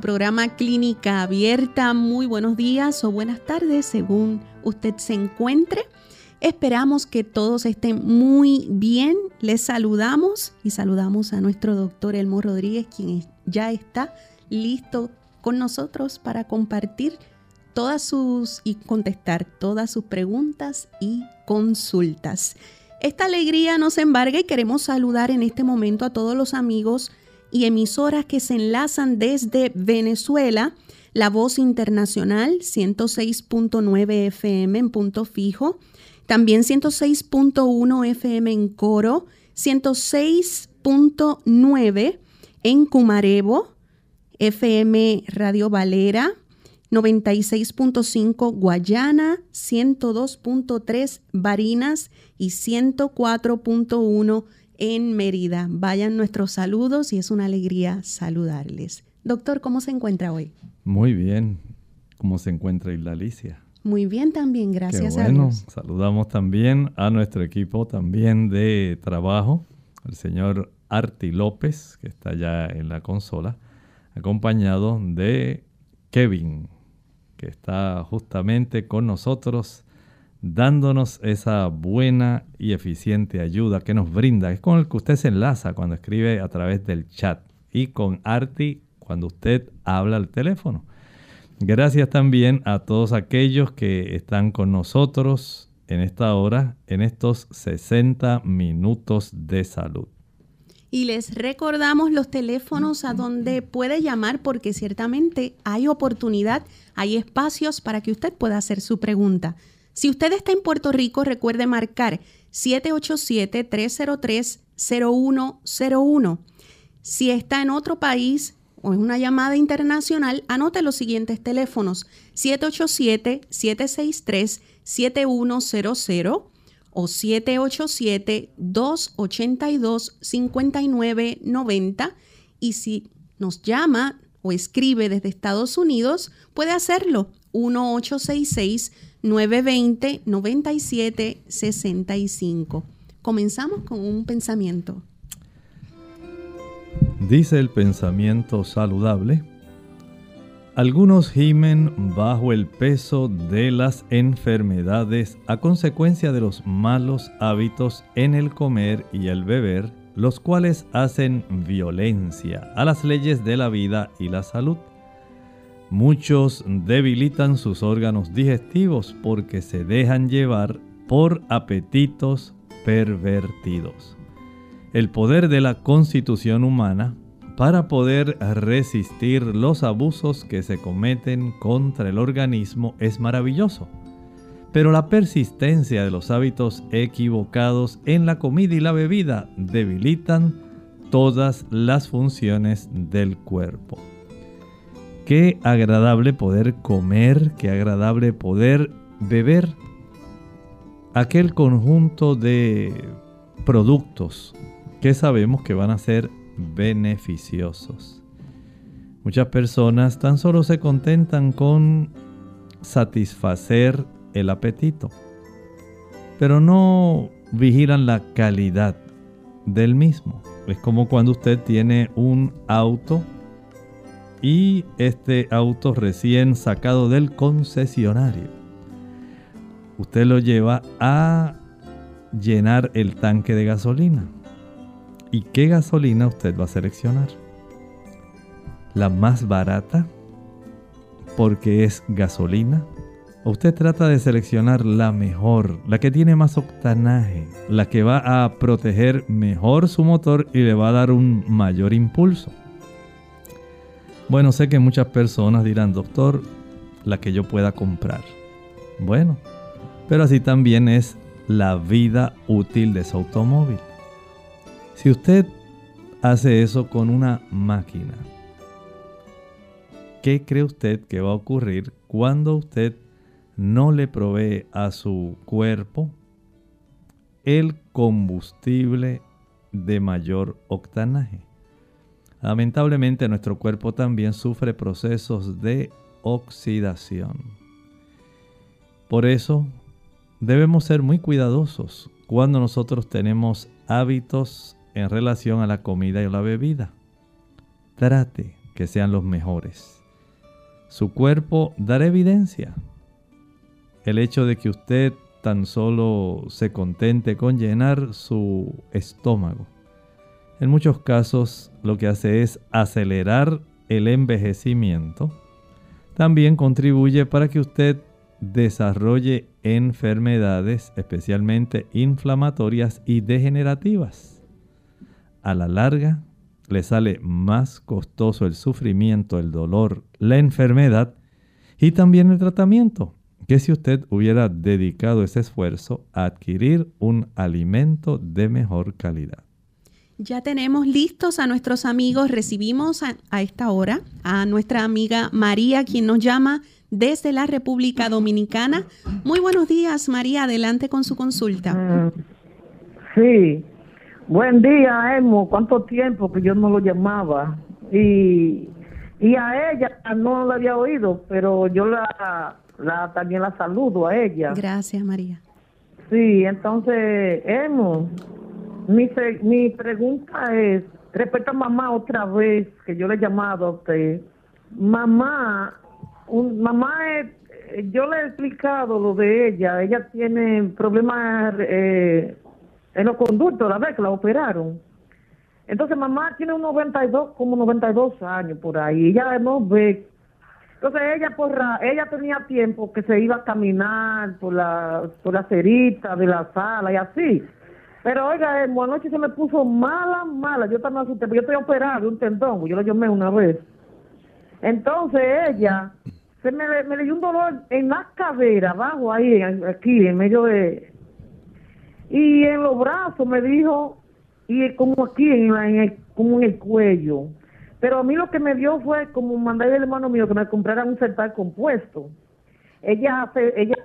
Programa Clínica Abierta. Muy buenos días o buenas tardes según usted se encuentre. Esperamos que todos estén muy bien. Les saludamos y saludamos a nuestro doctor Elmo Rodríguez, quien ya está listo con nosotros para compartir todas sus y contestar todas sus preguntas y consultas. Esta alegría nos embarga y queremos saludar en este momento a todos los amigos y emisoras que se enlazan desde Venezuela, La Voz Internacional 106.9 FM en punto fijo, también 106.1 FM en Coro, 106.9 en Cumarebo, FM Radio Valera, 96.5 Guayana, 102.3 Barinas y 104.1 en Mérida. Vayan nuestros saludos y es una alegría saludarles. Doctor, ¿cómo se encuentra hoy? Muy bien. ¿Cómo se encuentra Isla Alicia? Muy bien también, gracias a Dios. Saludamos también a nuestro equipo también de trabajo, el señor Arti López, que está ya en la consola, acompañado de Kevin, que está justamente con nosotros dándonos esa buena y eficiente ayuda que nos brinda. Es con el que usted se enlaza cuando escribe a través del chat y con Arti cuando usted habla al teléfono. Gracias también a todos aquellos que están con nosotros en esta hora, en estos 60 minutos de salud. Y les recordamos los teléfonos a donde puede llamar porque ciertamente hay oportunidad, hay espacios para que usted pueda hacer su pregunta. Si usted está en Puerto Rico, recuerde marcar 787-303-0101. Si está en otro país o en una llamada internacional, anote los siguientes teléfonos 787-763-7100 o 787-282-5990 y si nos llama o escribe desde Estados Unidos, puede hacerlo 1866 920 97 65. Comenzamos con un pensamiento. Dice el pensamiento saludable. Algunos gimen bajo el peso de las enfermedades a consecuencia de los malos hábitos en el comer y el beber, los cuales hacen violencia a las leyes de la vida y la salud. Muchos debilitan sus órganos digestivos porque se dejan llevar por apetitos pervertidos. El poder de la constitución humana para poder resistir los abusos que se cometen contra el organismo es maravilloso. Pero la persistencia de los hábitos equivocados en la comida y la bebida debilitan todas las funciones del cuerpo. Qué agradable poder comer, qué agradable poder beber aquel conjunto de productos que sabemos que van a ser beneficiosos. Muchas personas tan solo se contentan con satisfacer el apetito, pero no vigilan la calidad del mismo. Es como cuando usted tiene un auto y este auto recién sacado del concesionario. Usted lo lleva a llenar el tanque de gasolina. ¿Y qué gasolina usted va a seleccionar? ¿La más barata? porque es gasolina? Usted trata de seleccionar la mejor, la que tiene más octanaje, la que va a proteger mejor su motor y le va a dar un mayor impulso. Bueno, sé que muchas personas dirán, doctor, la que yo pueda comprar. Bueno, pero así también es la vida útil de su automóvil. Si usted hace eso con una máquina, ¿qué cree usted que va a ocurrir cuando usted no le provee a su cuerpo el combustible de mayor octanaje? Lamentablemente nuestro cuerpo también sufre procesos de oxidación. Por eso debemos ser muy cuidadosos cuando nosotros tenemos hábitos en relación a la comida y la bebida. Trate que sean los mejores. Su cuerpo dará evidencia. El hecho de que usted tan solo se contente con llenar su estómago. En muchos casos lo que hace es acelerar el envejecimiento. También contribuye para que usted desarrolle enfermedades especialmente inflamatorias y degenerativas. A la larga, le sale más costoso el sufrimiento, el dolor, la enfermedad y también el tratamiento que si usted hubiera dedicado ese esfuerzo a adquirir un alimento de mejor calidad. Ya tenemos listos a nuestros amigos. Recibimos a, a, esta hora a nuestra amiga María, quien nos llama desde la República Dominicana. Muy buenos días, María. Adelante con su consulta. Mm, sí. Buen día, Emo. ¿Cuánto tiempo que yo no lo llamaba? Y, y a ella no la había oído, pero yo la, la también la saludo a ella. Gracias, María. Sí, entonces, Emo, mi, mi pregunta es, respecto a mamá otra vez, que yo le he llamado a usted. Mamá un, mamá, eh, yo le he explicado lo de ella. Ella tiene problemas eh, en los conductos, la vez que la operaron. Entonces, mamá tiene un 92, como 92 años por ahí. Ella no ve. Entonces, ella por ella tenía tiempo que se iba a caminar por la, por la cerita de la sala y así. Pero oiga, eh, anoche se me puso mala, mala. Yo también asusté, yo estoy operado de un tendón, yo lo llamé una vez. Entonces ella se me, me le dio un dolor en la cadera, abajo ahí, aquí, en medio de... Y en los brazos me dijo, y como aquí, en, el, como en el cuello. Pero a mí lo que me dio fue como mandarle al hermano mío que me comprara un central compuesto. Ella se, ella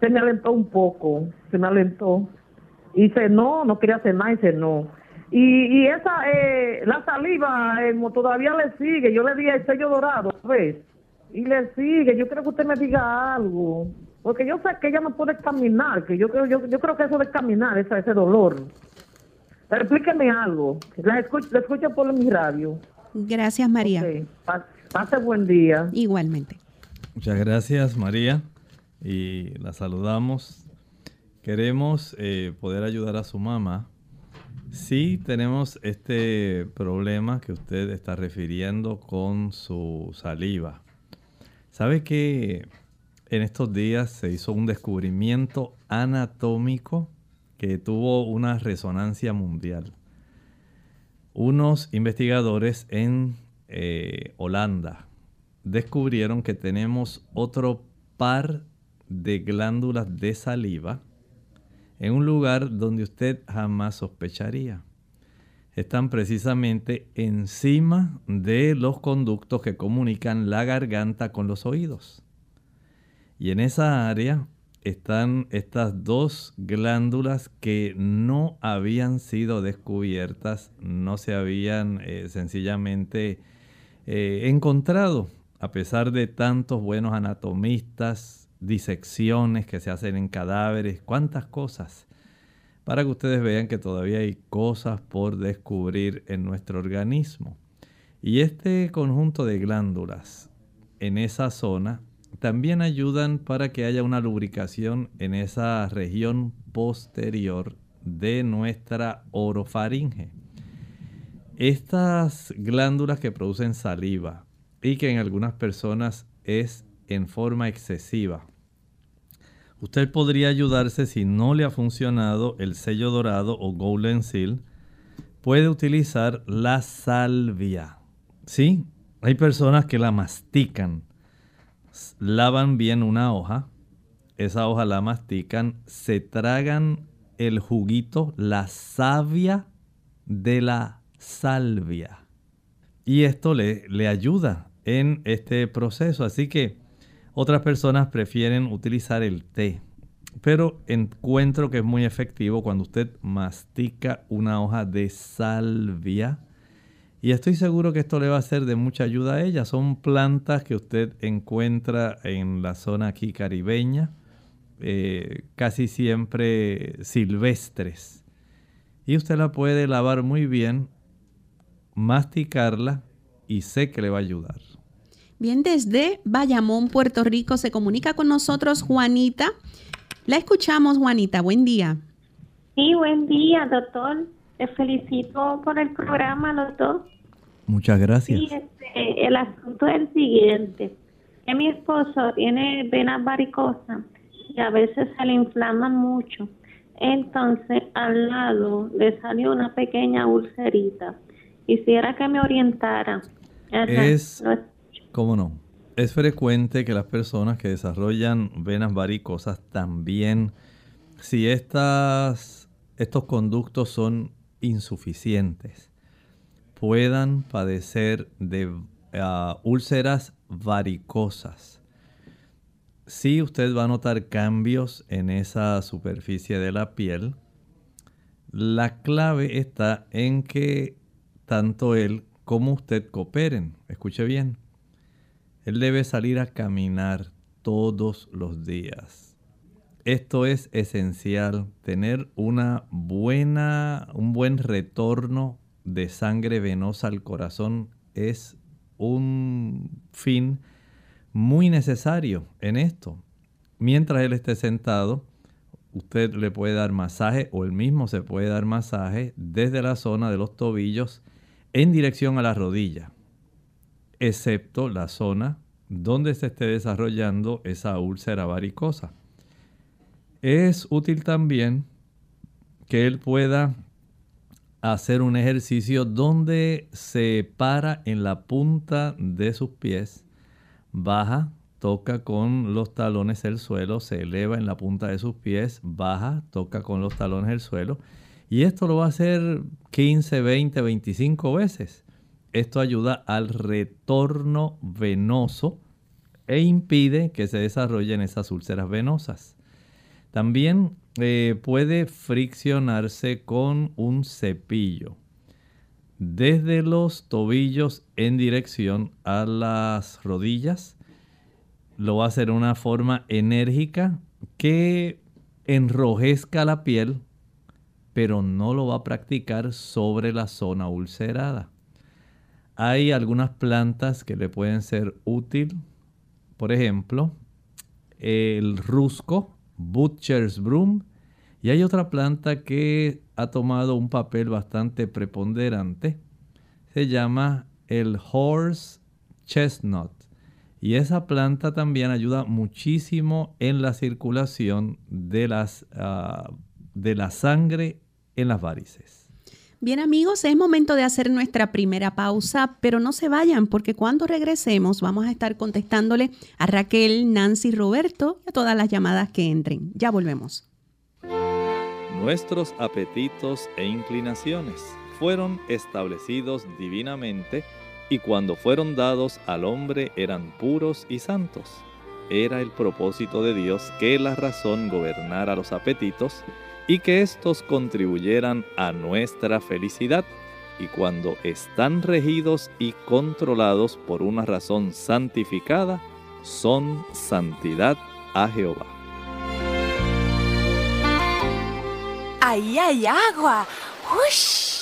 se me alentó un poco, se me alentó. Y dice, no, no quería hacer nada, y dice, no. Y, y esa, eh, la saliva eh, todavía le sigue. Yo le di el sello dorado, ¿ves? y le sigue. Yo creo que usted me diga algo. Porque yo sé que ella no puede caminar, que yo creo, yo, yo creo que eso de caminar, ese, ese dolor. Pero explíqueme algo. La escucho, la escucho por mi radio. Gracias, María. Pase buen día. Igualmente. Muchas gracias, María. Y la saludamos. Queremos eh, poder ayudar a su mamá. Sí, tenemos este problema que usted está refiriendo con su saliva. ¿Sabe que en estos días se hizo un descubrimiento anatómico que tuvo una resonancia mundial? Unos investigadores en eh, Holanda descubrieron que tenemos otro par de glándulas de saliva en un lugar donde usted jamás sospecharía están precisamente encima de los conductos que comunican la garganta con los oídos. Y en esa área están estas dos glándulas que no habían sido descubiertas, no se habían eh, sencillamente eh, encontrado, a pesar de tantos buenos anatomistas, disecciones que se hacen en cadáveres, cuántas cosas para que ustedes vean que todavía hay cosas por descubrir en nuestro organismo. Y este conjunto de glándulas en esa zona también ayudan para que haya una lubricación en esa región posterior de nuestra orofaringe. Estas glándulas que producen saliva y que en algunas personas es en forma excesiva. Usted podría ayudarse si no le ha funcionado el sello dorado o Golden Seal. Puede utilizar la salvia. ¿Sí? Hay personas que la mastican. Lavan bien una hoja. Esa hoja la mastican. Se tragan el juguito, la savia de la salvia. Y esto le, le ayuda en este proceso. Así que otras personas prefieren utilizar el té. Pero encuentro que es muy efectivo cuando usted mastica una hoja de salvia. Y estoy seguro que esto le va a ser de mucha ayuda a ella. Son plantas que usted encuentra en la zona aquí caribeña, eh, casi siempre silvestres. Y usted la puede lavar muy bien, masticarla y sé que le va a ayudar. Bien, desde Bayamón, Puerto Rico, se comunica con nosotros Juanita. La escuchamos, Juanita. Buen día. Sí, buen día, doctor. Te felicito por el programa, doctor. Muchas gracias. Sí, este, el asunto es el siguiente. Que mi esposo tiene venas varicosas y a veces se le inflaman mucho. Entonces, al lado le salió una pequeña ulcerita. Quisiera que me orientara. Es, ¿Cómo no? Es frecuente que las personas que desarrollan venas varicosas también, si estas, estos conductos son insuficientes, puedan padecer de ah, úlceras varicosas. Si usted va a notar cambios en esa superficie de la piel, la clave está en que tanto él como usted cooperen. Escuche bien. Él debe salir a caminar todos los días. Esto es esencial, tener una buena, un buen retorno de sangre venosa al corazón es un fin muy necesario en esto. Mientras él esté sentado, usted le puede dar masaje o él mismo se puede dar masaje desde la zona de los tobillos en dirección a la rodilla excepto la zona donde se esté desarrollando esa úlcera varicosa. Es útil también que él pueda hacer un ejercicio donde se para en la punta de sus pies, baja, toca con los talones el suelo, se eleva en la punta de sus pies, baja, toca con los talones el suelo. Y esto lo va a hacer 15, 20, 25 veces. Esto ayuda al retorno venoso e impide que se desarrollen esas úlceras venosas. También eh, puede friccionarse con un cepillo desde los tobillos en dirección a las rodillas. Lo va a hacer de una forma enérgica que enrojezca la piel, pero no lo va a practicar sobre la zona ulcerada. Hay algunas plantas que le pueden ser útil. Por ejemplo, el rusco, Butcher's Broom. Y hay otra planta que ha tomado un papel bastante preponderante. Se llama el Horse Chestnut. Y esa planta también ayuda muchísimo en la circulación de, ah, de la sangre en las varices. Bien amigos, es momento de hacer nuestra primera pausa, pero no se vayan porque cuando regresemos vamos a estar contestándole a Raquel, Nancy, Roberto y a todas las llamadas que entren. Ya volvemos. Nuestros apetitos e inclinaciones fueron establecidos divinamente y cuando fueron dados al hombre eran puros y santos. Era el propósito de Dios que la razón gobernara los apetitos y que éstos contribuyeran a nuestra felicidad y cuando están regidos y controlados por una razón santificada, son santidad a Jehová. Ahí hay agua. ¡Ush!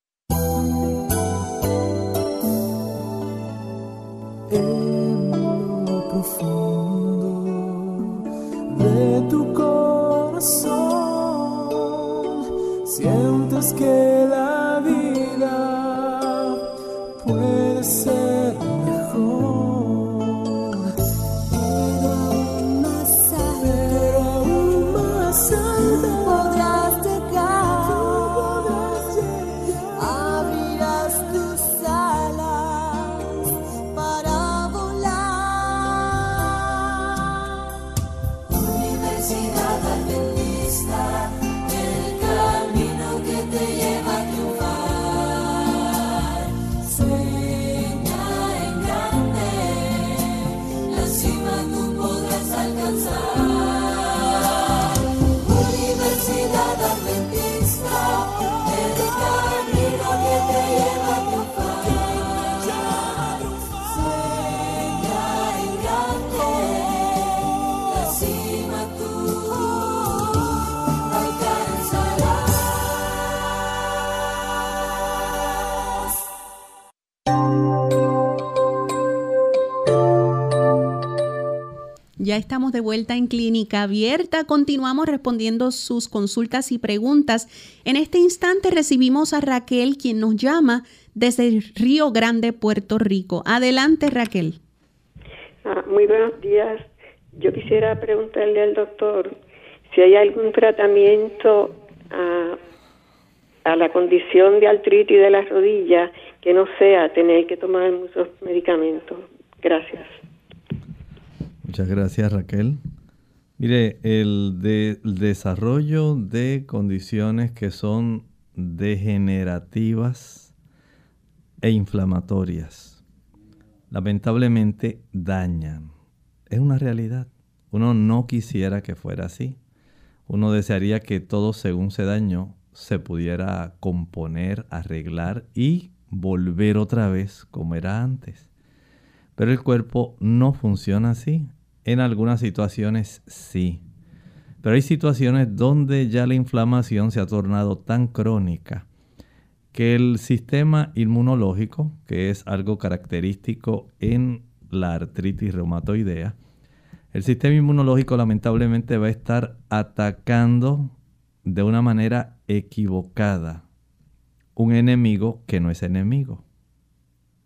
Sientes Ya estamos de vuelta en Clínica Abierta. Continuamos respondiendo sus consultas y preguntas. En este instante recibimos a Raquel, quien nos llama desde Río Grande, Puerto Rico. Adelante, Raquel. Ah, muy buenos días. Yo quisiera preguntarle al doctor si hay algún tratamiento a, a la condición de artritis de la rodilla que no sea tener que tomar muchos medicamentos. Gracias. Muchas gracias Raquel. Mire, el, de- el desarrollo de condiciones que son degenerativas e inflamatorias, lamentablemente dañan. Es una realidad. Uno no quisiera que fuera así. Uno desearía que todo según se dañó se pudiera componer, arreglar y volver otra vez como era antes. Pero el cuerpo no funciona así. En algunas situaciones sí. Pero hay situaciones donde ya la inflamación se ha tornado tan crónica que el sistema inmunológico, que es algo característico en la artritis reumatoidea, el sistema inmunológico lamentablemente va a estar atacando de una manera equivocada un enemigo que no es enemigo,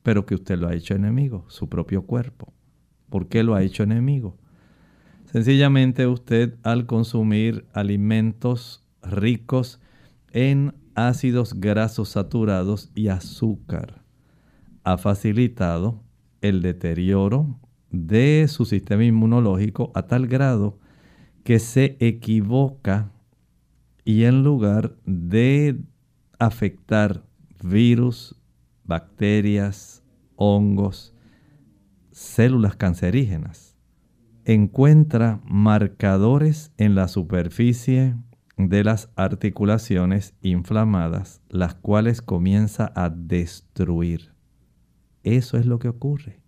pero que usted lo ha hecho enemigo, su propio cuerpo. ¿Por qué lo ha hecho enemigo? Sencillamente usted al consumir alimentos ricos en ácidos grasos saturados y azúcar ha facilitado el deterioro de su sistema inmunológico a tal grado que se equivoca y en lugar de afectar virus, bacterias, hongos, células cancerígenas, encuentra marcadores en la superficie de las articulaciones inflamadas, las cuales comienza a destruir. Eso es lo que ocurre.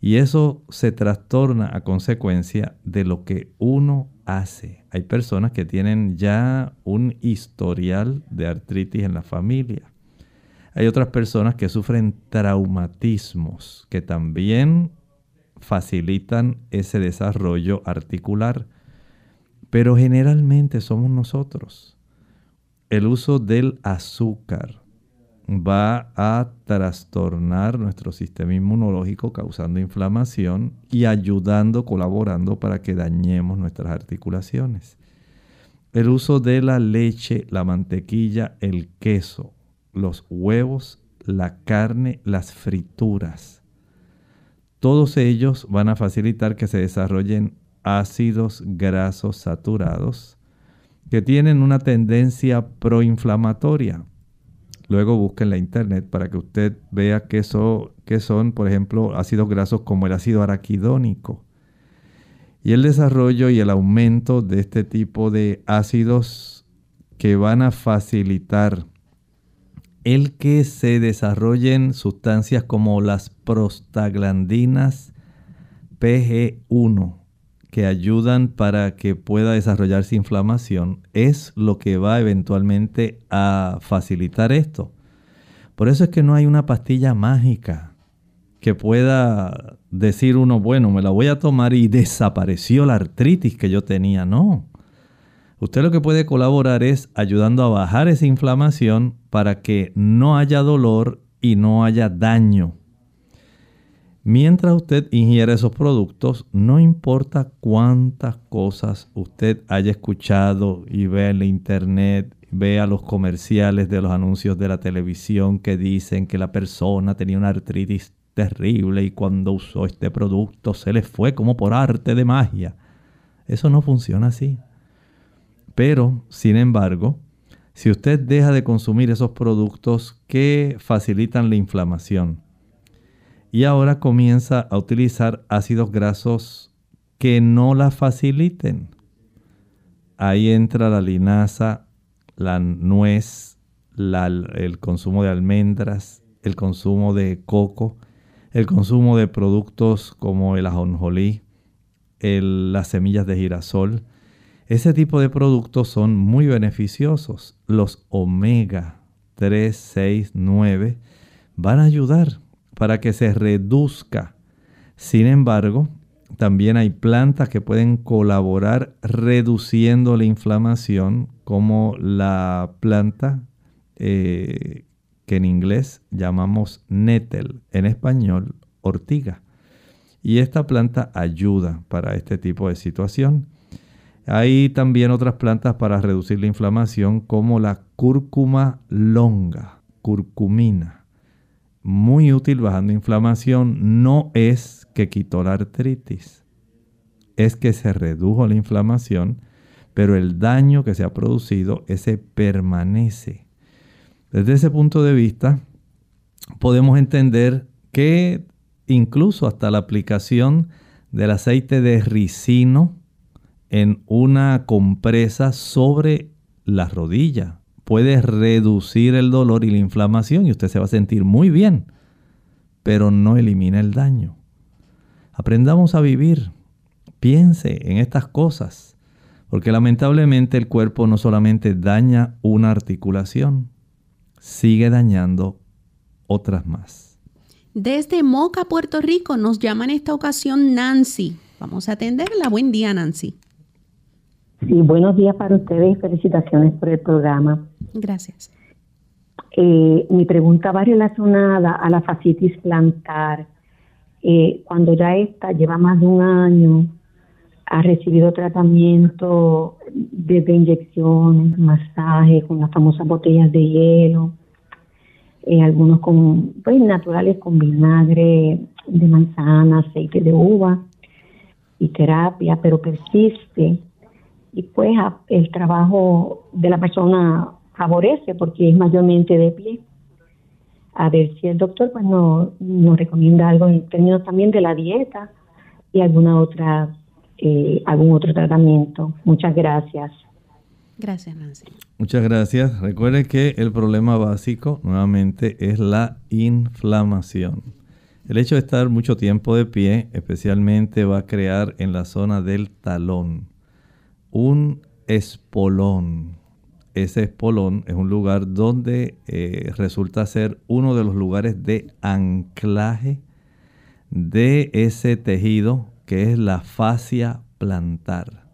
Y eso se trastorna a consecuencia de lo que uno hace. Hay personas que tienen ya un historial de artritis en la familia. Hay otras personas que sufren traumatismos que también facilitan ese desarrollo articular. Pero generalmente somos nosotros. El uso del azúcar, va a trastornar nuestro sistema inmunológico causando inflamación y ayudando, colaborando para que dañemos nuestras articulaciones. El uso de la leche, la mantequilla, el queso, los huevos, la carne, las frituras. Todos ellos van a facilitar que se desarrollen ácidos grasos saturados que tienen una tendencia proinflamatoria. Luego busquen la internet para que usted vea qué son, qué son, por ejemplo, ácidos grasos como el ácido araquidónico. Y el desarrollo y el aumento de este tipo de ácidos que van a facilitar el que se desarrollen sustancias como las prostaglandinas PG1 que ayudan para que pueda desarrollarse inflamación es lo que va eventualmente a facilitar esto. Por eso es que no hay una pastilla mágica que pueda decir uno, bueno, me la voy a tomar y desapareció la artritis que yo tenía. No. Usted lo que puede colaborar es ayudando a bajar esa inflamación para que no haya dolor y no haya daño Mientras usted ingiere esos productos, no importa cuántas cosas usted haya escuchado y vea en la internet, vea los comerciales de los anuncios de la televisión que dicen que la persona tenía una artritis terrible y cuando usó este producto se le fue como por arte de magia. Eso no funciona así. Pero, sin embargo, si usted deja de consumir esos productos que facilitan la inflamación, y ahora comienza a utilizar ácidos grasos que no la faciliten. Ahí entra la linaza, la nuez, el consumo de almendras, el consumo de coco, el consumo de productos como el ajonjolí, las semillas de girasol. Ese tipo de productos son muy beneficiosos. Los omega 3, 6, 9 van a ayudar para que se reduzca. Sin embargo, también hay plantas que pueden colaborar reduciendo la inflamación, como la planta eh, que en inglés llamamos nettle, en español ortiga. Y esta planta ayuda para este tipo de situación. Hay también otras plantas para reducir la inflamación como la cúrcuma longa, curcumina muy útil bajando inflamación no es que quitó la artritis, es que se redujo la inflamación, pero el daño que se ha producido, ese permanece. Desde ese punto de vista, podemos entender que incluso hasta la aplicación del aceite de ricino en una compresa sobre la rodilla puede reducir el dolor y la inflamación y usted se va a sentir muy bien, pero no elimina el daño. Aprendamos a vivir. Piense en estas cosas, porque lamentablemente el cuerpo no solamente daña una articulación, sigue dañando otras más. Desde Moca, Puerto Rico, nos llama en esta ocasión Nancy. Vamos a atenderla. Buen día, Nancy. Sí, buenos días para ustedes y felicitaciones por el programa. Gracias. Eh, mi pregunta va relacionada a la fascitis plantar. Eh, cuando ya esta lleva más de un año, ha recibido tratamiento desde inyecciones, masaje con las famosas botellas de hielo, eh, algunos con, pues, naturales con vinagre de manzana, aceite de uva y terapia, pero persiste y pues el trabajo de la persona favorece porque es mayormente de pie. A ver si el doctor pues nos, recomienda algo en términos también de la dieta y alguna otra eh, algún otro tratamiento. Muchas gracias. Gracias, Nancy. Muchas gracias. Recuerde que el problema básico nuevamente es la inflamación. El hecho de estar mucho tiempo de pie especialmente va a crear en la zona del talón un espolón. Ese espolón es un lugar donde eh, resulta ser uno de los lugares de anclaje de ese tejido que es la fascia plantar.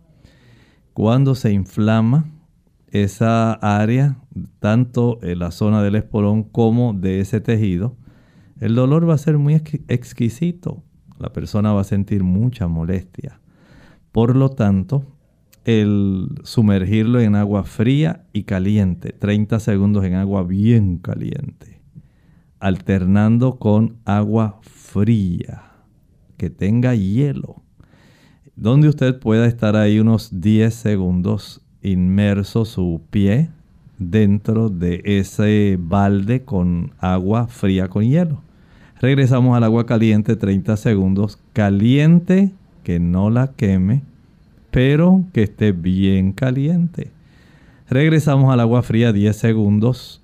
Cuando se inflama, esa área, tanto en la zona del espolón como de ese tejido, el dolor va a ser muy exquisito. La persona va a sentir mucha molestia. Por lo tanto, el sumergirlo en agua fría y caliente, 30 segundos en agua bien caliente, alternando con agua fría, que tenga hielo, donde usted pueda estar ahí unos 10 segundos inmerso su pie dentro de ese balde con agua fría con hielo. Regresamos al agua caliente 30 segundos, caliente, que no la queme pero que esté bien caliente. Regresamos al agua fría 10 segundos,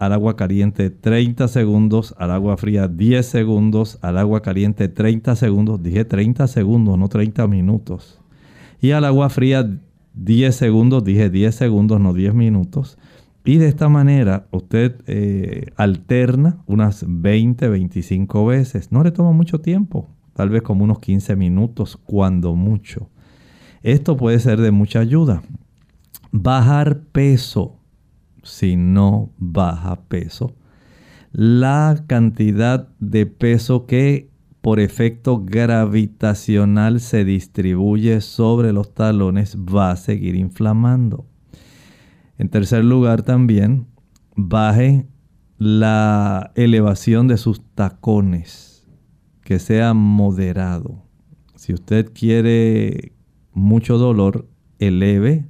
al agua caliente 30 segundos, al agua fría 10 segundos, al agua caliente 30 segundos, dije 30 segundos, no 30 minutos. Y al agua fría 10 segundos, dije 10 segundos, no 10 minutos. Y de esta manera usted eh, alterna unas 20, 25 veces. No le toma mucho tiempo, tal vez como unos 15 minutos, cuando mucho. Esto puede ser de mucha ayuda. Bajar peso, si no baja peso, la cantidad de peso que por efecto gravitacional se distribuye sobre los talones va a seguir inflamando. En tercer lugar también, baje la elevación de sus tacones, que sea moderado. Si usted quiere mucho dolor, eleve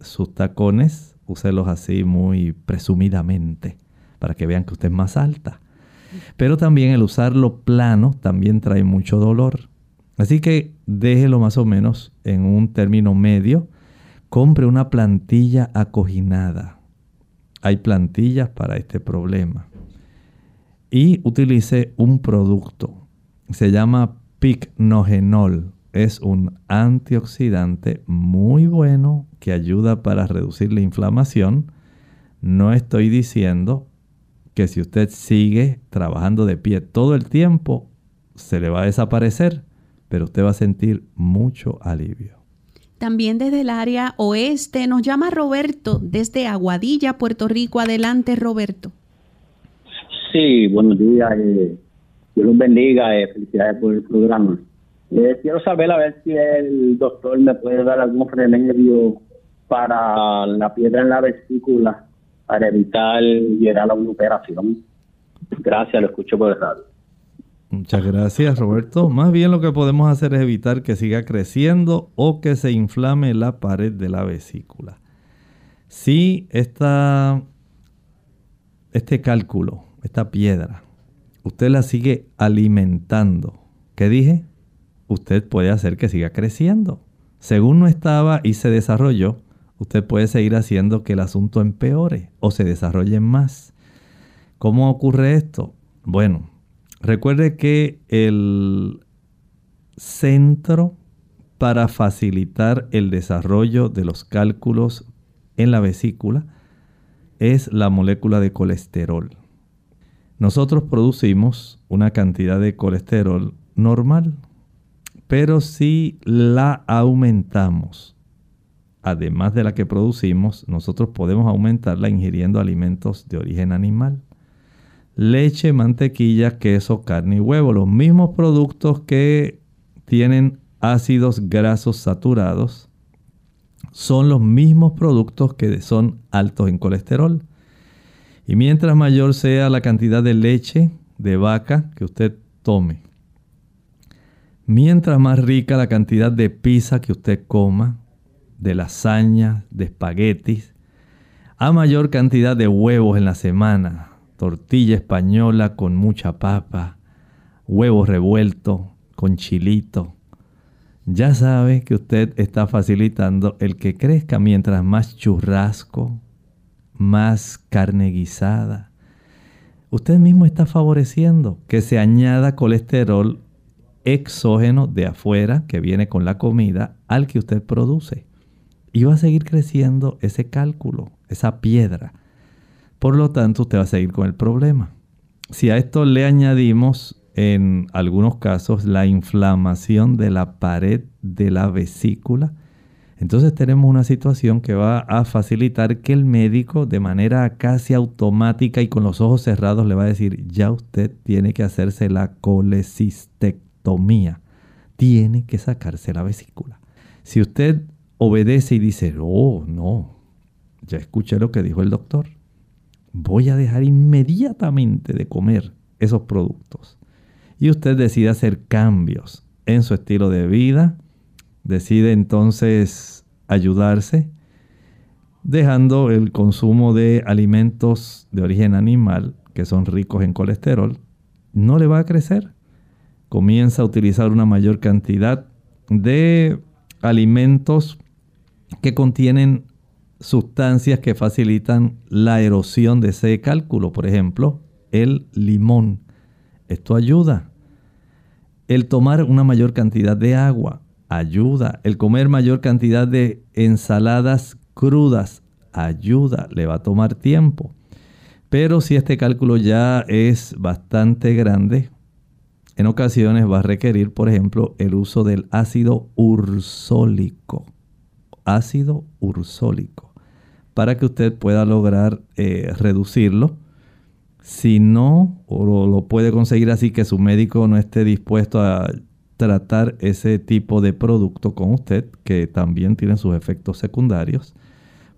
sus tacones, úselos así muy presumidamente para que vean que usted es más alta. Pero también el usarlo plano también trae mucho dolor. Así que déjelo más o menos en un término medio. Compre una plantilla acoginada. Hay plantillas para este problema. Y utilice un producto. Se llama Picnogenol es un antioxidante muy bueno que ayuda para reducir la inflamación. No estoy diciendo que si usted sigue trabajando de pie todo el tiempo, se le va a desaparecer, pero usted va a sentir mucho alivio. También desde el área oeste nos llama Roberto desde Aguadilla, Puerto Rico. Adelante, Roberto. Sí, buenos días. Eh, Dios los bendiga. Eh, felicidades por el programa. Eh, quiero saber a ver si el doctor me puede dar algún remedio para la piedra en la vesícula para evitar llegar a una operación. Gracias, lo escucho por el radio. Muchas gracias, Roberto. Más bien lo que podemos hacer es evitar que siga creciendo o que se inflame la pared de la vesícula. Si esta, este cálculo, esta piedra, usted la sigue alimentando, ¿qué dije? Usted puede hacer que siga creciendo. Según no estaba y se desarrolló, usted puede seguir haciendo que el asunto empeore o se desarrolle más. ¿Cómo ocurre esto? Bueno, recuerde que el centro para facilitar el desarrollo de los cálculos en la vesícula es la molécula de colesterol. Nosotros producimos una cantidad de colesterol normal, pero si la aumentamos, además de la que producimos, nosotros podemos aumentarla ingiriendo alimentos de origen animal. Leche, mantequilla, queso, carne y huevo, los mismos productos que tienen ácidos grasos saturados, son los mismos productos que son altos en colesterol. Y mientras mayor sea la cantidad de leche de vaca que usted tome, Mientras más rica la cantidad de pizza que usted coma, de lasaña, de espaguetis, a mayor cantidad de huevos en la semana, tortilla española con mucha papa, huevos revueltos con chilito, ya sabe que usted está facilitando el que crezca mientras más churrasco, más carne guisada. Usted mismo está favoreciendo que se añada colesterol exógeno de afuera que viene con la comida al que usted produce. Y va a seguir creciendo ese cálculo, esa piedra. Por lo tanto, usted va a seguir con el problema. Si a esto le añadimos en algunos casos la inflamación de la pared de la vesícula, Entonces tenemos una situación que va a facilitar que el médico de manera casi automática y con los ojos cerrados le va a decir, ya usted tiene que hacerse la colecistectomía, tiene que sacarse la vesícula. Si usted obedece y dice, oh, no, ya escuché lo que dijo el doctor, voy a dejar inmediatamente de comer esos productos. Y usted decide hacer cambios en su estilo de vida, decide entonces ayudarse, dejando el consumo de alimentos de origen animal que son ricos en colesterol, no le va a crecer. Comienza a utilizar una mayor cantidad de alimentos que contienen sustancias que facilitan la erosión de ese cálculo, por ejemplo, el limón. Esto ayuda. El tomar una mayor cantidad de agua ayuda. El comer mayor cantidad de ensaladas crudas ayuda. Le va a tomar tiempo. Pero si este cálculo ya es bastante grande, en ocasiones va a requerir, por ejemplo, el uso del ácido ursólico. Ácido ursólico. Para que usted pueda lograr eh, reducirlo. Si no, o lo puede conseguir así que su médico no esté dispuesto a tratar ese tipo de producto con usted, que también tiene sus efectos secundarios,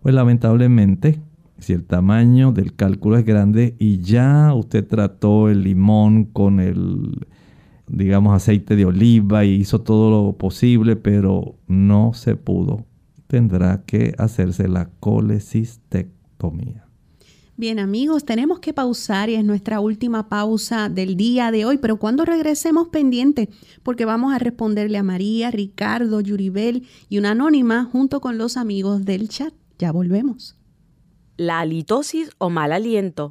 pues lamentablemente, si el tamaño del cálculo es grande y ya usted trató el limón con el, digamos, aceite de oliva y hizo todo lo posible, pero no se pudo, tendrá que hacerse la colecistectomía. Bien amigos, tenemos que pausar y es nuestra última pausa del día de hoy, pero cuando regresemos pendiente, porque vamos a responderle a María, Ricardo, Yuribel y una anónima junto con los amigos del chat. Ya volvemos. La halitosis o mal aliento.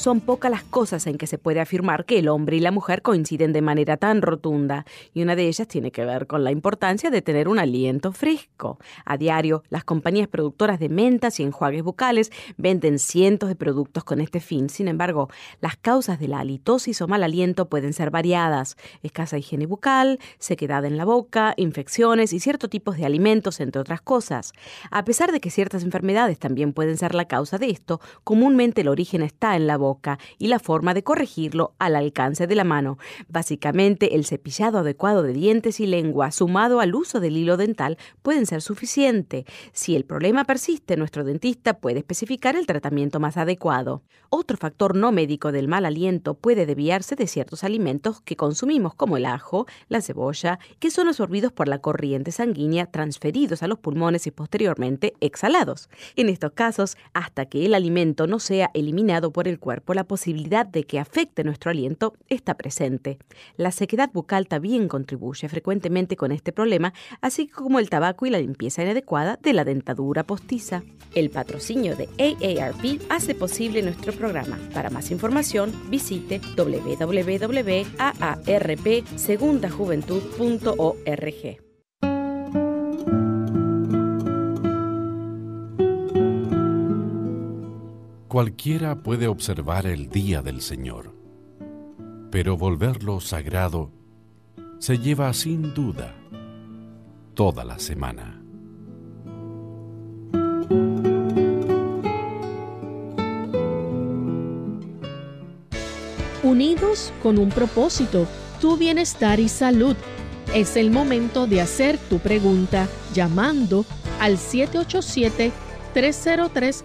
Son pocas las cosas en que se puede afirmar que el hombre y la mujer coinciden de manera tan rotunda, y una de ellas tiene que ver con la importancia de tener un aliento fresco. A diario, las compañías productoras de mentas y enjuagues bucales venden cientos de productos con este fin. Sin embargo, las causas de la halitosis o mal aliento pueden ser variadas: escasa higiene bucal, sequedad en la boca, infecciones y ciertos tipos de alimentos, entre otras cosas. A pesar de que ciertas enfermedades también pueden ser la causa de esto, comúnmente el origen está en la boca y la forma de corregirlo al alcance de la mano. Básicamente, el cepillado adecuado de dientes y lengua sumado al uso del hilo dental pueden ser suficiente. Si el problema persiste, nuestro dentista puede especificar el tratamiento más adecuado. Otro factor no médico del mal aliento puede desviarse de ciertos alimentos que consumimos como el ajo, la cebolla, que son absorbidos por la corriente sanguínea, transferidos a los pulmones y posteriormente exhalados. En estos casos, hasta que el alimento no sea eliminado por el cuerpo, la posibilidad de que afecte nuestro aliento está presente. La sequedad bucal también contribuye frecuentemente con este problema, así como el tabaco y la limpieza inadecuada de la dentadura postiza. El patrocinio de AARP hace posible nuestro programa. Para más información, visite www.aarpsegundajuventud.org. Cualquiera puede observar el día del Señor, pero volverlo sagrado se lleva sin duda toda la semana. Unidos con un propósito, tu bienestar y salud. Es el momento de hacer tu pregunta llamando al 787 303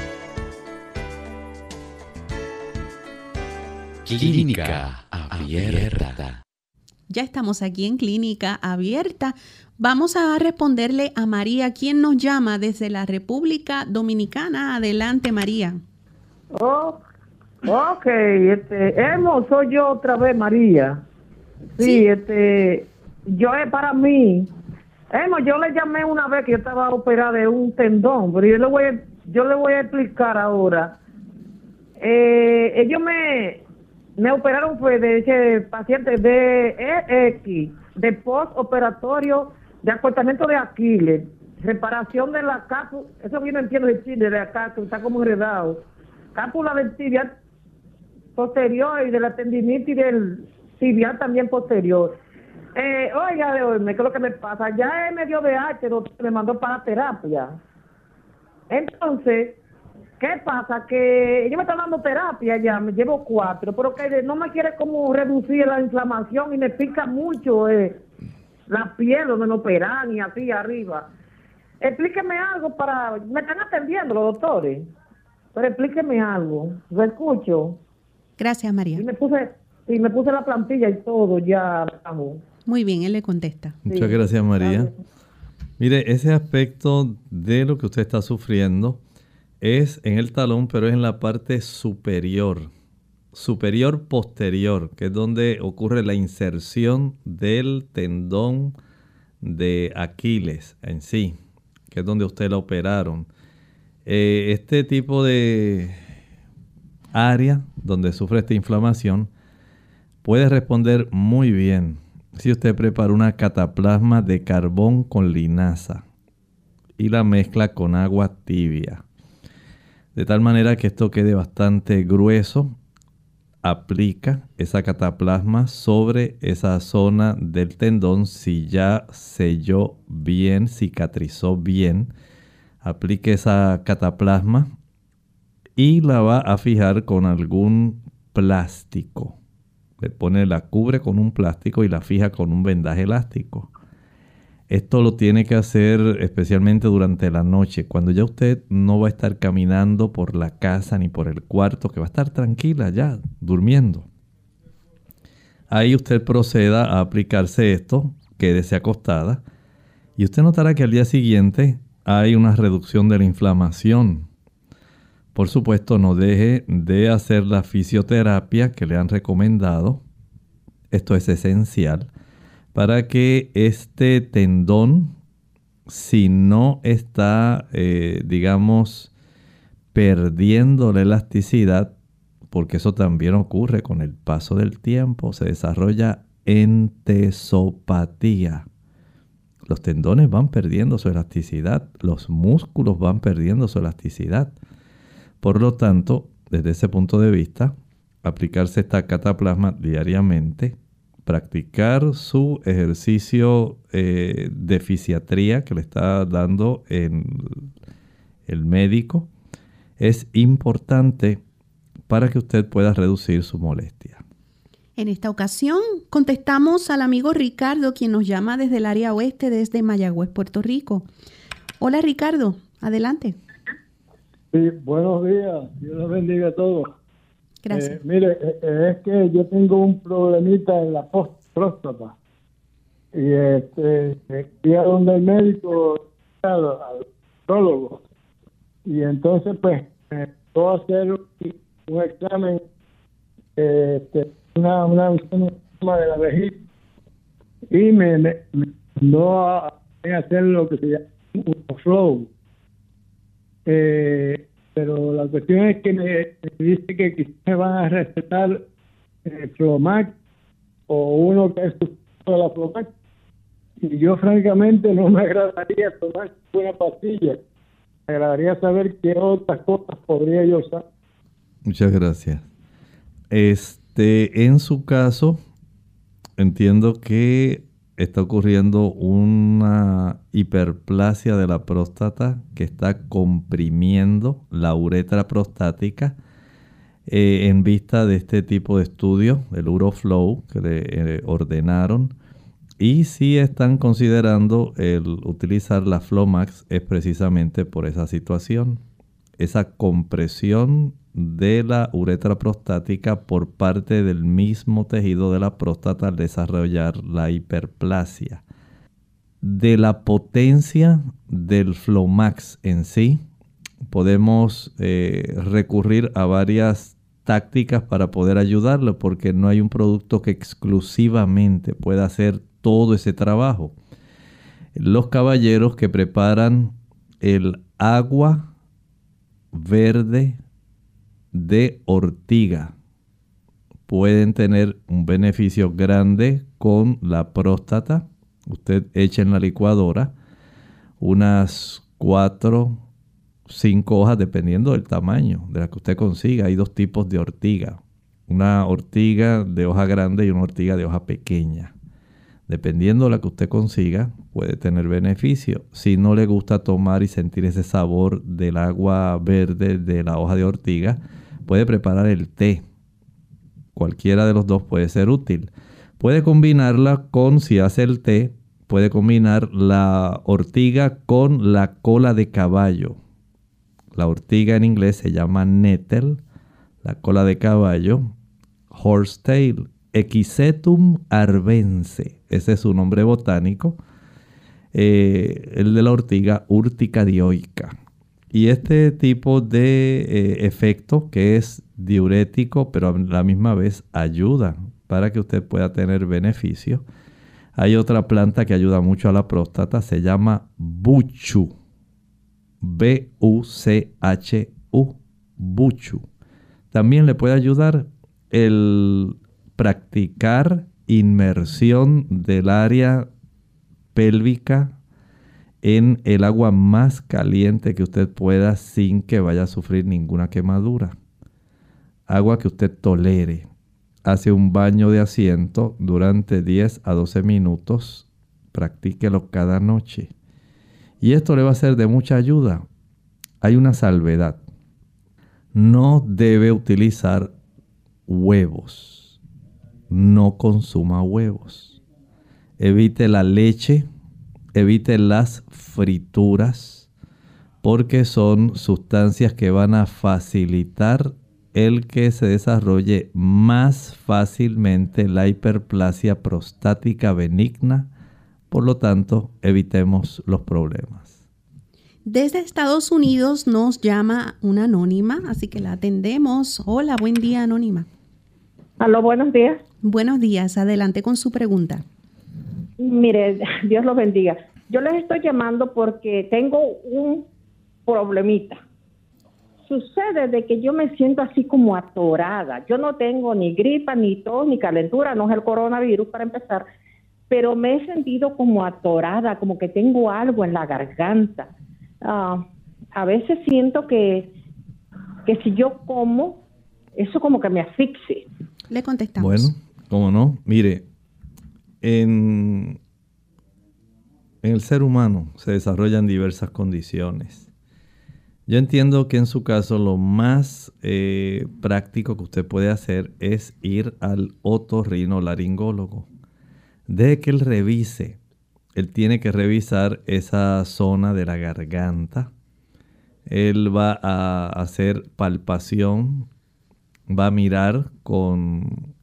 Clínica Abierta. Ya estamos aquí en Clínica Abierta. Vamos a responderle a María, quien nos llama desde la República Dominicana. Adelante, María. Oh, ok, este, Emo, soy yo otra vez, María. Sí, este, yo es para mí. Emo, yo le llamé una vez que yo estaba operada de un tendón, pero yo le voy a, yo le voy a explicar ahora. Eh, ellos me, me operaron fue de ese paciente de EX, de postoperatorio de acortamiento de Aquiles, reparación de la cápsula, eso viene entiendo de Chile, de acá, que está como enredado, cápsula del tibial posterior y de la tendinitis del tibial también posterior. Eh, oiga, de hoy, ¿qué es lo que me pasa? Ya me dio VH, doctor, me mandó para terapia. Entonces, ¿qué pasa? Que yo me está dando terapia ya, me llevo cuatro, pero que no me quiere como reducir la inflamación y me pica mucho eh, la piel donde me operan y así arriba. Explíqueme algo para... Me están atendiendo los doctores, pero explíqueme algo. Lo escucho. Gracias, María. Y me puse, y me puse la plantilla y todo ya. Muy bien, él le contesta. Muchas gracias, María. Mire, ese aspecto de lo que usted está sufriendo es en el talón, pero es en la parte superior, superior posterior, que es donde ocurre la inserción del tendón de Aquiles en sí, que es donde usted la operaron. Eh, este tipo de área donde sufre esta inflamación puede responder muy bien si usted prepara una cataplasma de carbón con linaza y la mezcla con agua tibia. De tal manera que esto quede bastante grueso, aplica esa cataplasma sobre esa zona del tendón si ya selló bien, cicatrizó bien. Aplique esa cataplasma y la va a fijar con algún plástico. Le pone, la cubre con un plástico y la fija con un vendaje elástico. Esto lo tiene que hacer especialmente durante la noche, cuando ya usted no va a estar caminando por la casa ni por el cuarto, que va a estar tranquila ya, durmiendo. Ahí usted proceda a aplicarse esto, quédese acostada, y usted notará que al día siguiente hay una reducción de la inflamación. Por supuesto, no deje de hacer la fisioterapia que le han recomendado. Esto es esencial para que este tendón, si no está, eh, digamos, perdiendo la elasticidad, porque eso también ocurre con el paso del tiempo, se desarrolla entesopatía. Los tendones van perdiendo su elasticidad, los músculos van perdiendo su elasticidad. Por lo tanto, desde ese punto de vista, aplicarse esta cataplasma diariamente, practicar su ejercicio eh, de fisiatría que le está dando en el médico, es importante para que usted pueda reducir su molestia. En esta ocasión contestamos al amigo Ricardo, quien nos llama desde el área oeste, desde Mayagüez, Puerto Rico. Hola Ricardo, adelante. Sí, buenos días. Dios los bendiga a todos. Eh, mire, eh, eh, es que yo tengo un problemita en la próstata. Y este, fui a donde el médico, al, prólogo. Y entonces, pues, me puedo hacer un, examen, este, una, una de la vejiga. Y me, me, me a, a hacer lo que se llama un flow. Eh, pero la cuestión es que me, dice que quizás me van a recetar eh, Flomax o uno que es de la Flomax. Y yo francamente no me agradaría tomar una pastilla. Me agradaría saber qué otras cosas podría yo usar. Muchas gracias. Este, en su caso, entiendo que está ocurriendo una hiperplasia de la próstata que está comprimiendo la uretra prostática eh, en vista de este tipo de estudio, el Uroflow que le eh, ordenaron. Y si están considerando el utilizar la Flomax es precisamente por esa situación, esa compresión de la uretra prostática por parte del mismo tejido de la próstata al desarrollar la hiperplasia. De la potencia del Flomax en sí, podemos eh, recurrir a varias tácticas para poder ayudarlo porque no hay un producto que exclusivamente pueda hacer todo ese trabajo. Los caballeros que preparan el agua verde de ortiga pueden tener un beneficio grande con la próstata. Usted echa en la licuadora unas cuatro, cinco hojas, dependiendo del tamaño de la que usted consiga. Hay dos tipos de ortiga. Una ortiga de hoja grande y una ortiga de hoja pequeña. Dependiendo de la que usted consiga, puede tener beneficio. Si no le gusta tomar y sentir ese sabor del agua verde de la hoja de ortiga, puede preparar el té. Cualquiera de los dos puede ser útil. Puede combinarla con, si hace el té, puede combinar la ortiga con la cola de caballo. La ortiga en inglés se llama nettle, la cola de caballo, horsetail, Equisetum arvense, ese es su nombre botánico. Eh, el de la ortiga urtica dioica. Y este tipo de eh, efecto que es diurético, pero a la misma vez ayuda para que usted pueda tener beneficio. Hay otra planta que ayuda mucho a la próstata, se llama buchu. B-U-C-H-U. Buchu. También le puede ayudar el practicar inmersión del área pélvica en el agua más caliente que usted pueda sin que vaya a sufrir ninguna quemadura. Agua que usted tolere. Hace un baño de asiento durante 10 a 12 minutos. Practíquelo cada noche. Y esto le va a ser de mucha ayuda. Hay una salvedad. No debe utilizar huevos. No consuma huevos. Evite la leche. Evite las frituras. Porque son sustancias que van a facilitar el que se desarrolle más fácilmente la hiperplasia prostática benigna. Por lo tanto, evitemos los problemas. Desde Estados Unidos nos llama una anónima, así que la atendemos. Hola, buen día, anónima. Aló, buenos días. Buenos días, adelante con su pregunta. Mire, Dios los bendiga. Yo les estoy llamando porque tengo un problemita. Sucede de que yo me siento así como atorada. Yo no tengo ni gripa, ni tos, ni calentura, no es el coronavirus para empezar, pero me he sentido como atorada, como que tengo algo en la garganta. Ah, a veces siento que, que si yo como, eso como que me asfixie. Le contestamos. Bueno, cómo no. Mire, en, el ser humano se desarrollan diversas condiciones. Yo entiendo que en su caso lo más eh, práctico que usted puede hacer es ir al otorrinolaringólogo. De que él revise. Él tiene que revisar esa zona de la garganta. Él va a hacer palpación, va a mirar con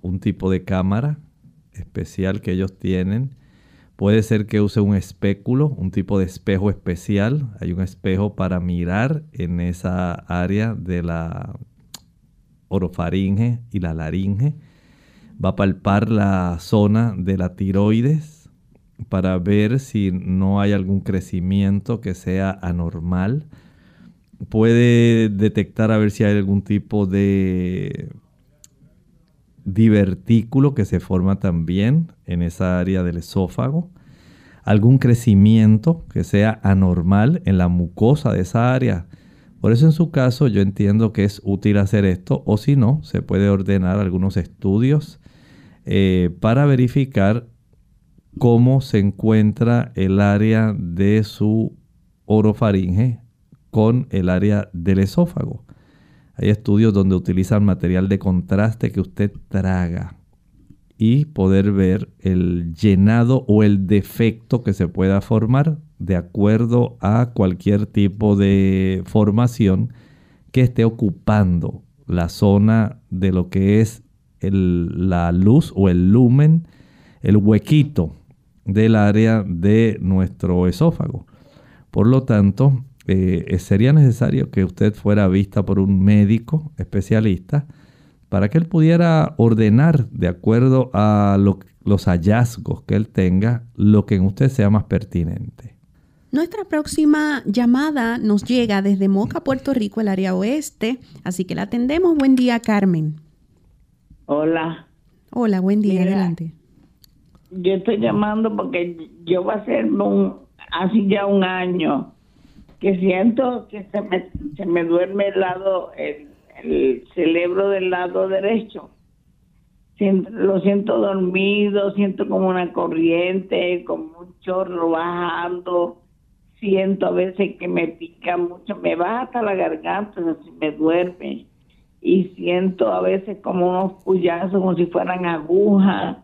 un tipo de cámara especial que ellos tienen. Puede ser que use un espéculo, un tipo de espejo especial. Hay un espejo para mirar en esa área de la orofaringe y la laringe. Va a palpar la zona de la tiroides para ver si no hay algún crecimiento que sea anormal. Puede detectar a ver si hay algún tipo de divertículo que se forma también en esa área del esófago, algún crecimiento que sea anormal en la mucosa de esa área. Por eso en su caso yo entiendo que es útil hacer esto o si no, se puede ordenar algunos estudios eh, para verificar cómo se encuentra el área de su orofaringe con el área del esófago. Hay estudios donde utilizan material de contraste que usted traga y poder ver el llenado o el defecto que se pueda formar de acuerdo a cualquier tipo de formación que esté ocupando la zona de lo que es la luz o el lumen, el huequito del área de nuestro esófago. Por lo tanto, eh, sería necesario que usted fuera vista por un médico especialista para que él pudiera ordenar de acuerdo a los hallazgos que él tenga, lo que en usted sea más pertinente. Nuestra próxima llamada nos llega desde Moca, Puerto Rico, el área oeste, así que la atendemos. Buen día, Carmen. Hola. Hola, buen día, Mira, adelante. Yo estoy llamando porque yo va a ser un, hace ya un año que siento que se me, se me duerme el lado, el, el cerebro del lado derecho. Lo siento dormido, siento como una corriente, como un chorro bajando. Siento a veces que me pica mucho, me baja hasta la garganta, así me duerme. Y siento a veces como unos puyazos, como si fueran agujas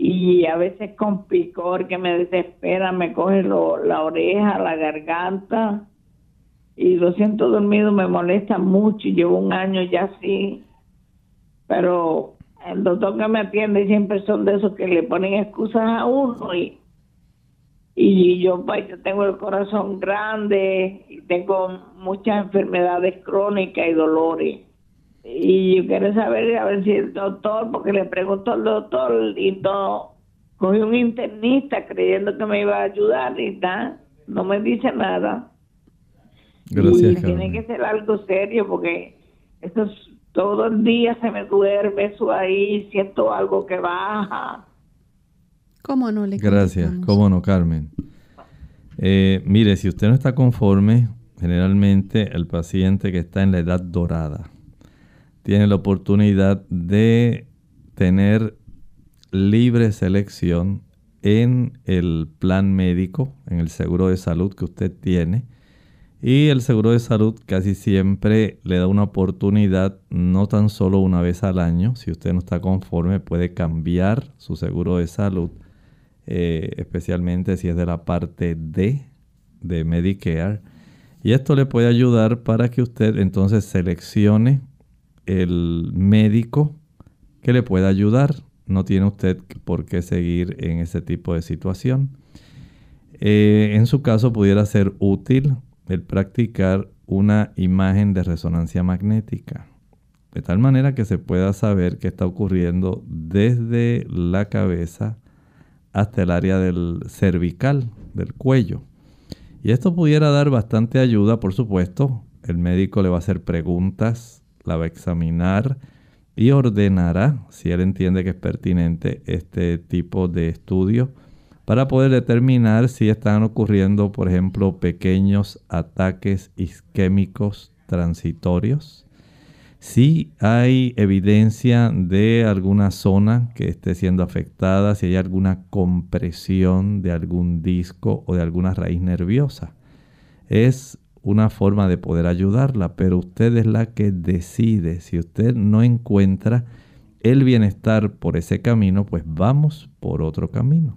y a veces con picor que me desespera, me coge lo- la oreja, la garganta y lo siento dormido, me molesta mucho y llevo un año ya así, pero el doctor que me atiende siempre son de esos que le ponen excusas a uno y, y yo pues yo tengo el corazón grande y tengo muchas enfermedades crónicas y dolores. Y yo quiero saber, a ver si el doctor, porque le preguntó al doctor y no, cogí un internista creyendo que me iba a ayudar y nada, no me dice nada. Gracias, y Carmen. tiene que ser algo serio porque eso es, todo el día se me duerme eso ahí, siento algo que baja. ¿Cómo no le Gracias, cómo no, Carmen. Eh, mire, si usted no está conforme, generalmente el paciente que está en la edad dorada tiene la oportunidad de tener libre selección en el plan médico, en el seguro de salud que usted tiene. Y el seguro de salud casi siempre le da una oportunidad, no tan solo una vez al año, si usted no está conforme puede cambiar su seguro de salud, eh, especialmente si es de la parte D de Medicare. Y esto le puede ayudar para que usted entonces seleccione el médico que le pueda ayudar. No tiene usted por qué seguir en ese tipo de situación. Eh, en su caso pudiera ser útil el practicar una imagen de resonancia magnética, de tal manera que se pueda saber qué está ocurriendo desde la cabeza hasta el área del cervical, del cuello. Y esto pudiera dar bastante ayuda, por supuesto. El médico le va a hacer preguntas, la va a examinar y ordenará, si él entiende que es pertinente, este tipo de estudio para poder determinar si están ocurriendo, por ejemplo, pequeños ataques isquémicos transitorios. Si hay evidencia de alguna zona que esté siendo afectada, si hay alguna compresión de algún disco o de alguna raíz nerviosa. Es una forma de poder ayudarla, pero usted es la que decide. Si usted no encuentra el bienestar por ese camino, pues vamos por otro camino.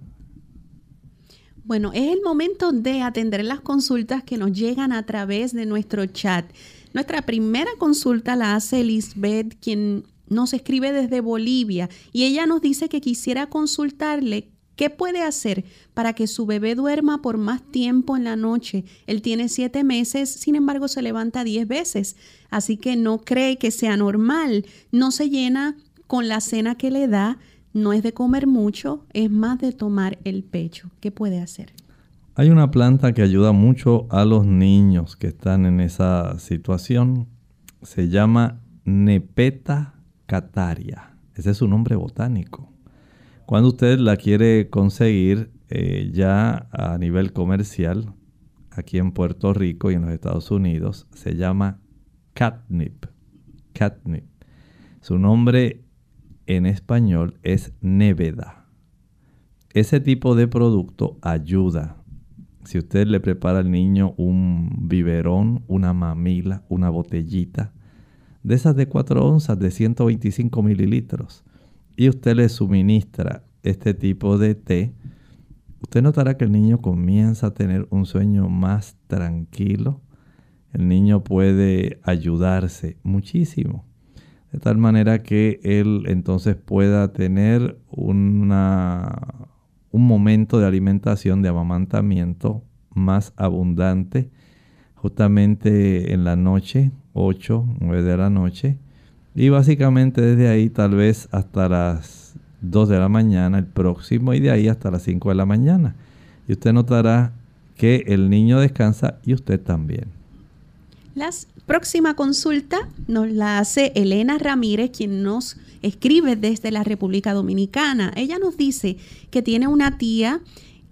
Bueno, es el momento de atender las consultas que nos llegan a través de nuestro chat. Nuestra primera consulta la hace Lisbeth, quien nos escribe desde Bolivia, y ella nos dice que quisiera consultarle qué puede hacer para que su bebé duerma por más tiempo en la noche. Él tiene siete meses, sin embargo se levanta diez veces, así que no cree que sea normal. No se llena con la cena que le da, no es de comer mucho, es más de tomar el pecho. ¿Qué puede hacer? Hay una planta que ayuda mucho a los niños que están en esa situación. Se llama Nepeta cataria. Ese es su nombre botánico. Cuando usted la quiere conseguir eh, ya a nivel comercial, aquí en Puerto Rico y en los Estados Unidos, se llama catnip. Catnip. Su nombre en español es néveda. Ese tipo de producto ayuda. Si usted le prepara al niño un biberón, una mamila, una botellita, de esas de 4 onzas de 125 mililitros, y usted le suministra este tipo de té, usted notará que el niño comienza a tener un sueño más tranquilo. El niño puede ayudarse muchísimo. De tal manera que él entonces pueda tener una, un momento de alimentación, de amamantamiento más abundante, justamente en la noche, 8, 9 de la noche. Y básicamente desde ahí tal vez hasta las 2 de la mañana el próximo y de ahí hasta las 5 de la mañana. Y usted notará que el niño descansa y usted también. La próxima consulta nos la hace Elena Ramírez, quien nos escribe desde la República Dominicana. Ella nos dice que tiene una tía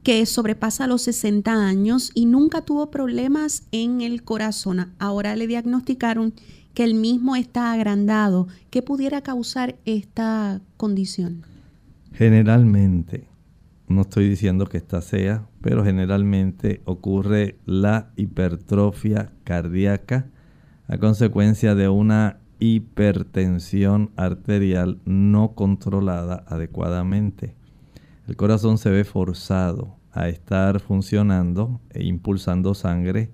que sobrepasa los 60 años y nunca tuvo problemas en el corazón. Ahora le diagnosticaron que el mismo está agrandado. ¿Qué pudiera causar esta condición? Generalmente, no estoy diciendo que esta sea, pero generalmente ocurre la hipertrofia cardíaca a consecuencia de una hipertensión arterial no controlada adecuadamente. El corazón se ve forzado a estar funcionando e impulsando sangre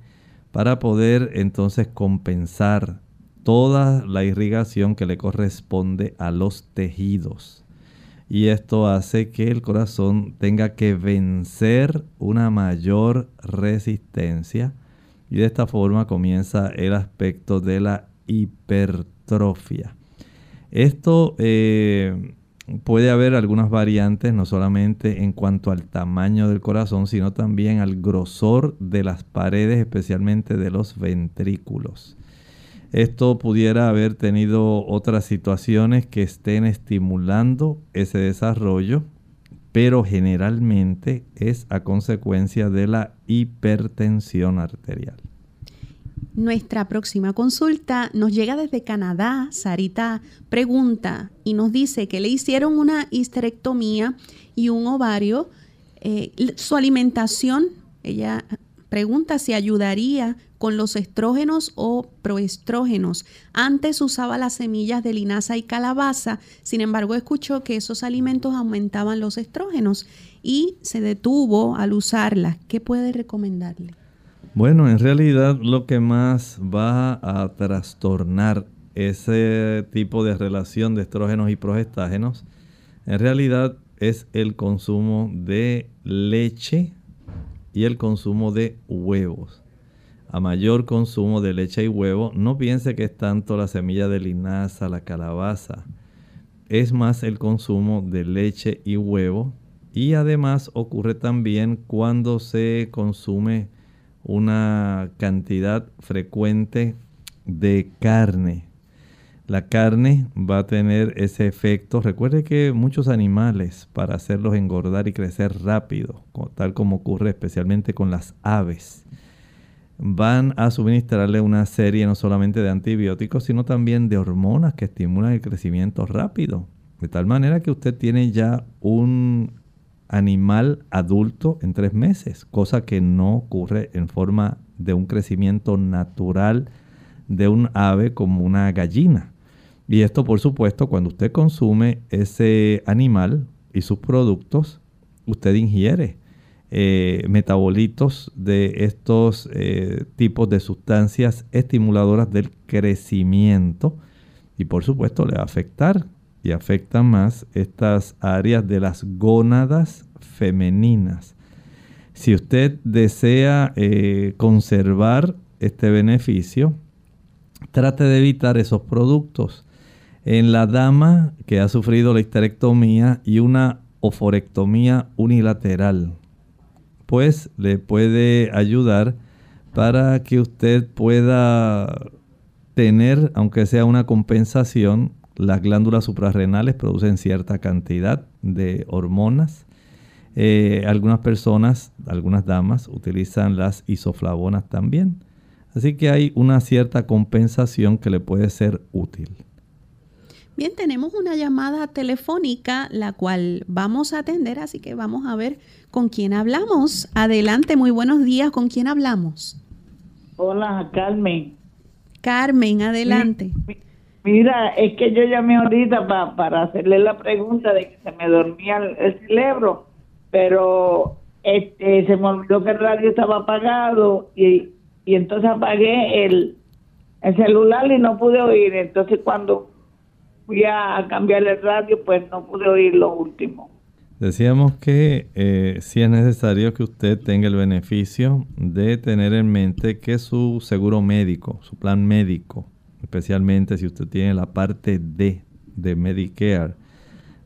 para poder entonces compensar toda la irrigación que le corresponde a los tejidos. Y esto hace que el corazón tenga que vencer una mayor resistencia y de esta forma comienza el aspecto de la hipertrofia. Esto eh, puede haber algunas variantes, no solamente en cuanto al tamaño del corazón, sino también al grosor de las paredes, especialmente de los ventrículos. Esto pudiera haber tenido otras situaciones que estén estimulando ese desarrollo, pero generalmente es a consecuencia de la hipertensión arterial. Nuestra próxima consulta nos llega desde Canadá. Sarita pregunta y nos dice que le hicieron una histerectomía y un ovario. Eh, su alimentación, ella pregunta si ayudaría con los estrógenos o proestrógenos. Antes usaba las semillas de linaza y calabaza, sin embargo escuchó que esos alimentos aumentaban los estrógenos y se detuvo al usarlas. ¿Qué puede recomendarle? Bueno, en realidad lo que más va a trastornar ese tipo de relación de estrógenos y progestágenos, en realidad es el consumo de leche y el consumo de huevos. A mayor consumo de leche y huevo, no piense que es tanto la semilla de linaza, la calabaza. Es más el consumo de leche y huevo. Y además ocurre también cuando se consume una cantidad frecuente de carne. La carne va a tener ese efecto. Recuerde que muchos animales, para hacerlos engordar y crecer rápido, tal como ocurre especialmente con las aves, van a suministrarle una serie no solamente de antibióticos, sino también de hormonas que estimulan el crecimiento rápido. De tal manera que usted tiene ya un animal adulto en tres meses, cosa que no ocurre en forma de un crecimiento natural de un ave como una gallina. Y esto, por supuesto, cuando usted consume ese animal y sus productos, usted ingiere eh, metabolitos de estos eh, tipos de sustancias estimuladoras del crecimiento y por supuesto le va a afectar y afectan más estas áreas de las gónadas femeninas. Si usted desea eh, conservar este beneficio, trate de evitar esos productos. En la dama que ha sufrido la histerectomía y una oforectomía unilateral, pues le puede ayudar para que usted pueda tener, aunque sea una compensación, las glándulas suprarrenales producen cierta cantidad de hormonas. Eh, algunas personas, algunas damas, utilizan las isoflavonas también. Así que hay una cierta compensación que le puede ser útil. Bien, tenemos una llamada telefónica, la cual vamos a atender, así que vamos a ver con quién hablamos. Adelante, muy buenos días, ¿con quién hablamos? Hola, Carmen. Carmen, adelante. Mira, es que yo llamé ahorita para hacerle la pregunta de que se me dormía el, cerebro, pero este se me olvidó que el radio estaba apagado y, y entonces apagué el, el celular y no pude oír. Entonces cuando fui a cambiar el radio, pues no pude oír lo último. Decíamos que eh, sí es necesario que usted tenga el beneficio de tener en mente que su seguro médico, su plan médico, especialmente si usted tiene la parte D de Medicare,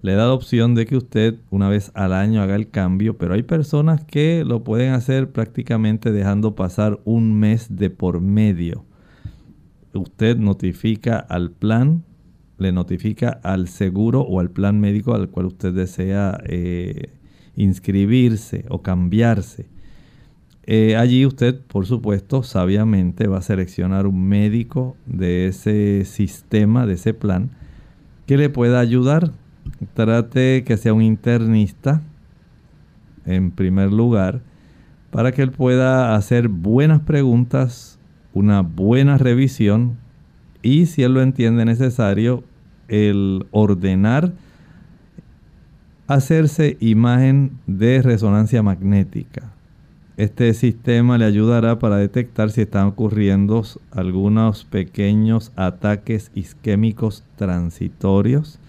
le da la opción de que usted una vez al año haga el cambio, pero hay personas que lo pueden hacer prácticamente dejando pasar un mes de por medio. Usted notifica al plan, le notifica al seguro o al plan médico al cual usted desea eh, inscribirse o cambiarse. Eh, allí usted, por supuesto, sabiamente va a seleccionar un médico de ese sistema, de ese plan, que le pueda ayudar trate que sea un internista en primer lugar para que él pueda hacer buenas preguntas, una buena revisión y si él lo entiende necesario, el ordenar hacerse imagen de resonancia magnética. Este sistema le ayudará para detectar si están ocurriendo algunos pequeños ataques isquémicos transitorios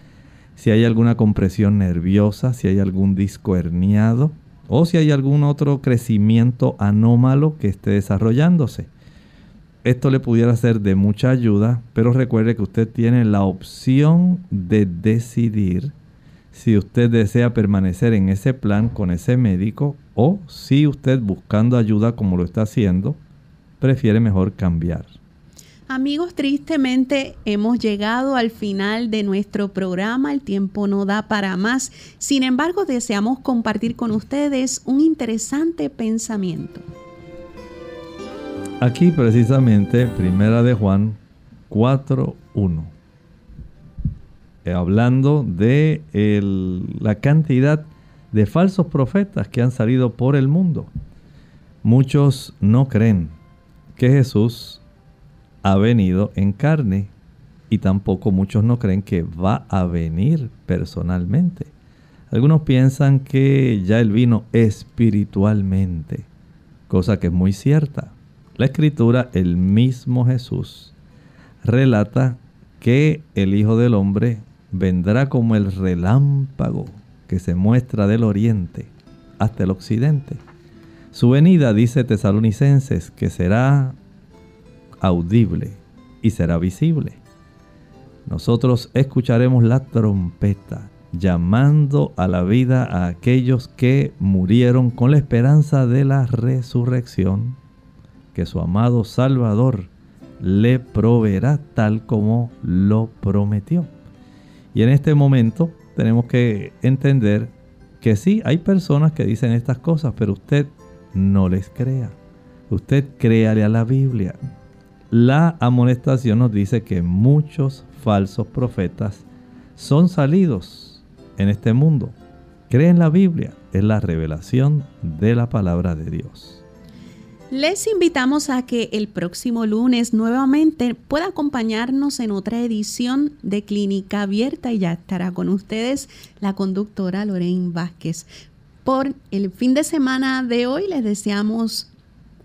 si hay alguna compresión nerviosa, si hay algún disco herniado o si hay algún otro crecimiento anómalo que esté desarrollándose. Esto le pudiera ser de mucha ayuda, pero recuerde que usted tiene la opción de decidir si usted desea permanecer en ese plan con ese médico o si usted buscando ayuda como lo está haciendo, prefiere mejor cambiar. Amigos, tristemente hemos llegado al final de nuestro programa, el tiempo no da para más. Sin embargo, deseamos compartir con ustedes un interesante pensamiento. Aquí precisamente, primera de Juan 4.1. Eh, hablando de la cantidad de falsos profetas que han salido por el mundo. Muchos no creen que Jesús ha venido en carne y tampoco muchos no creen que va a venir personalmente. Algunos piensan que ya él vino espiritualmente, cosa que es muy cierta. La escritura, el mismo Jesús, relata que el Hijo del Hombre vendrá como el relámpago que se muestra del oriente hasta el occidente. Su venida, dice Tesalonicenses, que será audible y será visible. Nosotros escucharemos la trompeta llamando a la vida a aquellos que murieron con la esperanza de la resurrección, que su amado Salvador le proveerá tal como lo prometió. Y en este momento tenemos que entender que sí, hay personas que dicen estas cosas, pero usted no les crea. Usted créale a la Biblia la amonestación nos dice que muchos falsos profetas son salidos en este mundo. Creen la Biblia, es la revelación de la palabra de Dios. Les invitamos a que el próximo lunes nuevamente pueda acompañarnos en otra edición de Clínica Abierta y ya estará con ustedes la conductora Lorraine Vázquez. Por el fin de semana de hoy les deseamos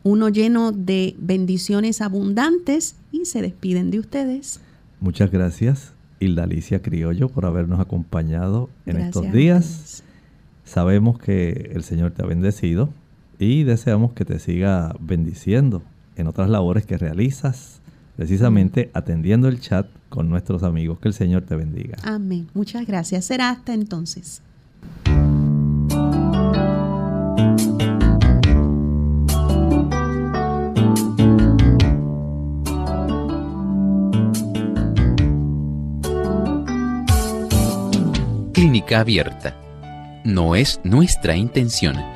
uno lleno de bendiciones abundantes y se despiden de ustedes. Muchas gracias, Hilda Alicia Criollo, por habernos acompañado en estos días. Sabemos que el Señor te ha bendecido y deseamos que te siga bendiciendo en otras labores que realizas, precisamente atendiendo el chat con nuestros amigos. Que el Señor te bendiga. Amén. Muchas gracias. Será hasta entonces. Clínica Abierta. No es nuestra intención